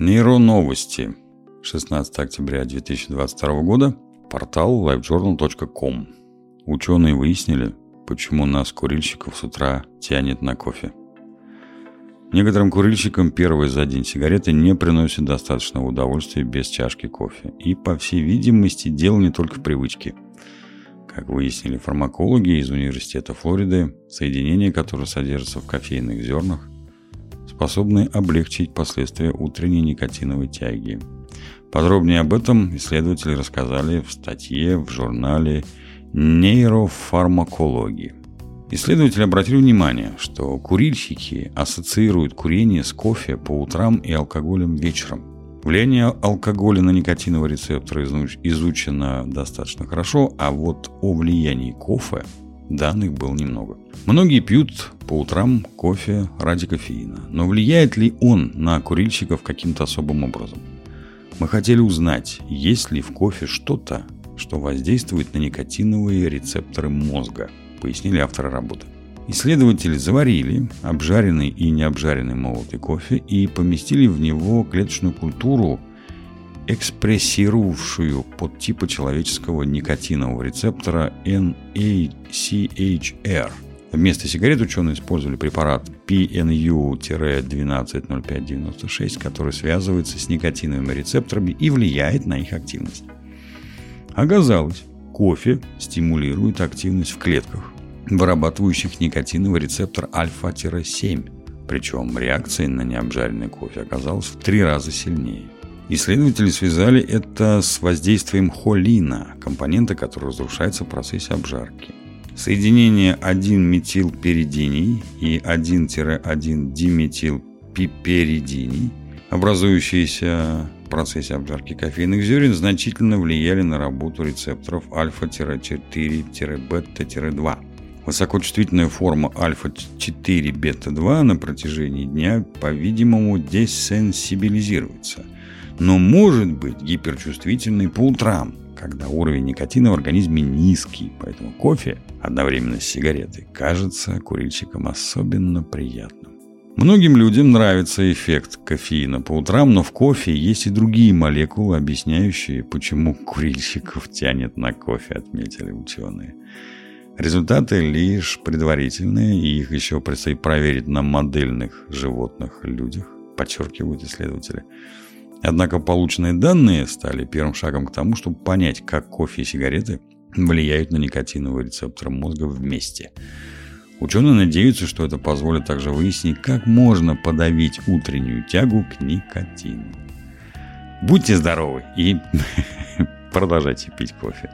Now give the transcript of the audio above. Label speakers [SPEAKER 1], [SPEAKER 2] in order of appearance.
[SPEAKER 1] Нейроновости. 16 октября 2022 года. Портал livejournal.com. Ученые выяснили, почему нас, курильщиков, с утра тянет на кофе. Некоторым курильщикам первые за день сигареты не приносят достаточного удовольствия без чашки кофе. И, по всей видимости, дело не только в привычке. Как выяснили фармакологи из Университета Флориды, соединения, которые содержатся в кофейных зернах, способны облегчить последствия утренней никотиновой тяги. Подробнее об этом исследователи рассказали в статье в журнале нейрофармакологии. Исследователи обратили внимание, что курильщики ассоциируют курение с кофе по утрам и алкоголем вечером. Влияние алкоголя на никотиновые рецепторы изучено достаточно хорошо, а вот о влиянии кофе данных было немного. Многие пьют по утрам кофе ради кофеина, но влияет ли он на курильщиков каким-то особым образом? Мы хотели узнать, есть ли в кофе что-то, что воздействует на никотиновые рецепторы мозга – пояснили авторы работы. Исследователи заварили обжаренный и необжаренный молотый кофе и поместили в него клеточную культуру, экспрессировавшую подтипы человеческого никотинового рецептора NACHR. Вместо сигарет ученые использовали препарат PNU-120596, который связывается с никотиновыми рецепторами и влияет на их активность. Оказалось, Кофе стимулирует активность в клетках, вырабатывающих никотиновый рецептор альфа-7. Причем реакция на необжаренный кофе оказалась в три раза сильнее. Исследователи связали это с воздействием холина, компонента, который разрушается в процессе обжарки. Соединение 1-метилперидиний и 1-1-диметилпиперидиний, образующиеся в процессе обжарки кофейных зерен значительно влияли на работу рецепторов альфа-4-бета-2. Высокочувствительная форма альфа-4-бета-2 на протяжении дня, по-видимому, десенсибилизируется, но может быть гиперчувствительной по утрам, когда уровень никотина в организме низкий, поэтому кофе одновременно с сигаретой кажется курильщикам особенно приятным. Многим людям нравится эффект кофеина по утрам, но в кофе есть и другие молекулы, объясняющие, почему курильщиков тянет на кофе, отметили ученые. Результаты лишь предварительные, и их еще предстоит проверить на модельных животных людях, подчеркивают исследователи. Однако полученные данные стали первым шагом к тому, чтобы понять, как кофе и сигареты влияют на никотиновые рецепторы мозга вместе – Ученые надеются, что это позволит также выяснить, как можно подавить утреннюю тягу к никотину. Будьте здоровы и продолжайте пить кофе.